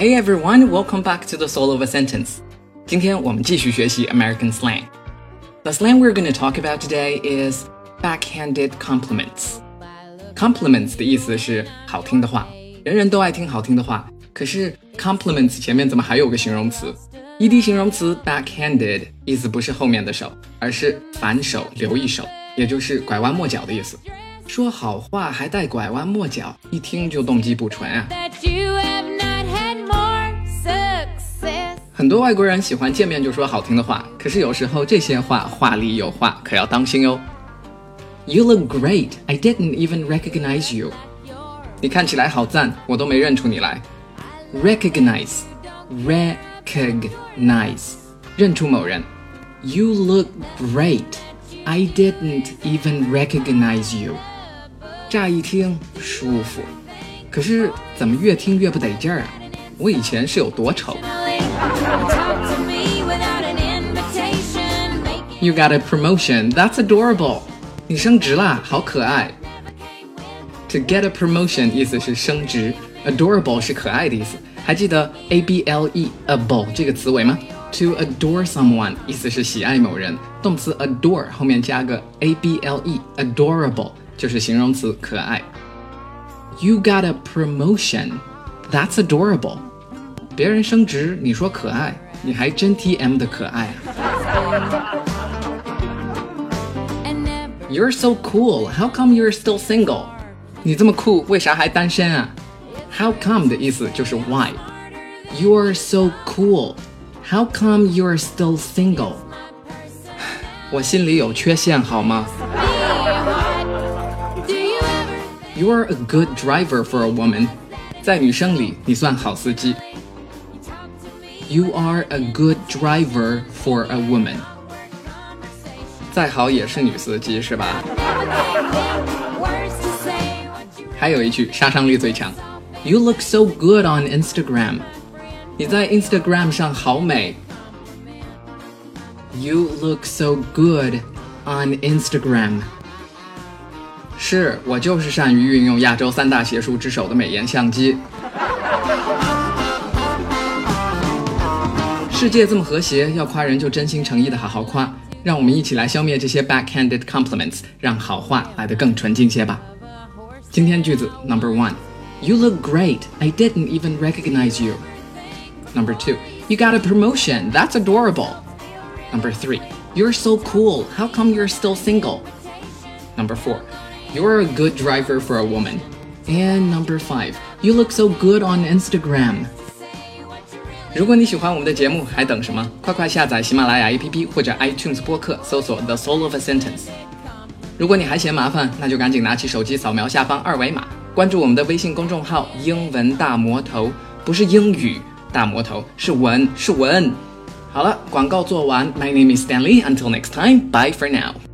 Hey everyone, welcome back to the Soul of a Sentence. 今天我们继续学习 American slang. The slang we're going to talk about today is backhanded compliments. Compliments 的意思是好听的话，人人都爱听好听的话。可是 compliments 前面怎么还有个形容词？ed 形容词 backhanded 意思不是后面的手，而是反手留一手，也就是拐弯抹角的意思。说好话还带拐弯抹角，一听就动机不纯啊！ 很多外国人喜欢见面就说好听的话，可是有时候这些话话里有话，可要当心哟。You look great. I didn't even recognize you. 你看起来好赞，我都没认出你来。Recognize, recognize，认出某人。You look great. I didn't even recognize you. 乍一听舒服，可是怎么越听越不得劲儿啊？我以前是有多丑 ？You got a promotion. That's adorable. 你升职啦，好可爱。To get a promotion 意思是升职，adorable 是可爱的意思。还记得 a b l e able 这个词尾吗？To adore someone 意思是喜爱某人，动词 adore 后面加个 a b l e adorable。就是形容词可爱。You got a promotion, that's adorable。 别人升职，你说可爱，你还真 T M 的可爱啊。You're so cool. How come you're still single? 你这么酷，为啥还单身啊？How come 的意思就是 why。You're so cool. How come you're still single? 我心里有缺陷好吗？You're a good driver for a woman，在女生里你算好司机。 You are a good driver for a woman，再好也是女司机是吧？还有一句杀伤力最强，You look so good on Instagram，你在 Instagram 上好美。You look so good on Instagram。是我就是善于运用亚洲三大邪术之首的美颜相机。 世界这么和谐，要夸人就真心诚意的好好夸。让我们一起来消灭这些 backhanded compliments，让好话来得更纯净些吧。今天句子 number one。You look great. I didn't even recognize you. Number two, you got a promotion. That's adorable. Number three, you're so cool. How come you're still single? Number four, you're a good driver for a woman. And number five, you look so good on Instagram. 如果你喜欢我们的节目，还等什么？快快下载喜马拉雅 APP 或者 iTunes 播客，搜索 The Soul of a Sentence。如果你还嫌麻烦，那就赶紧拿起手机扫描下方二维码，关注我们的微信公众号“英文大魔头”，不是英语大魔头，是文是文。好了，广告做完。My name is Stanley. Until next time, bye for now.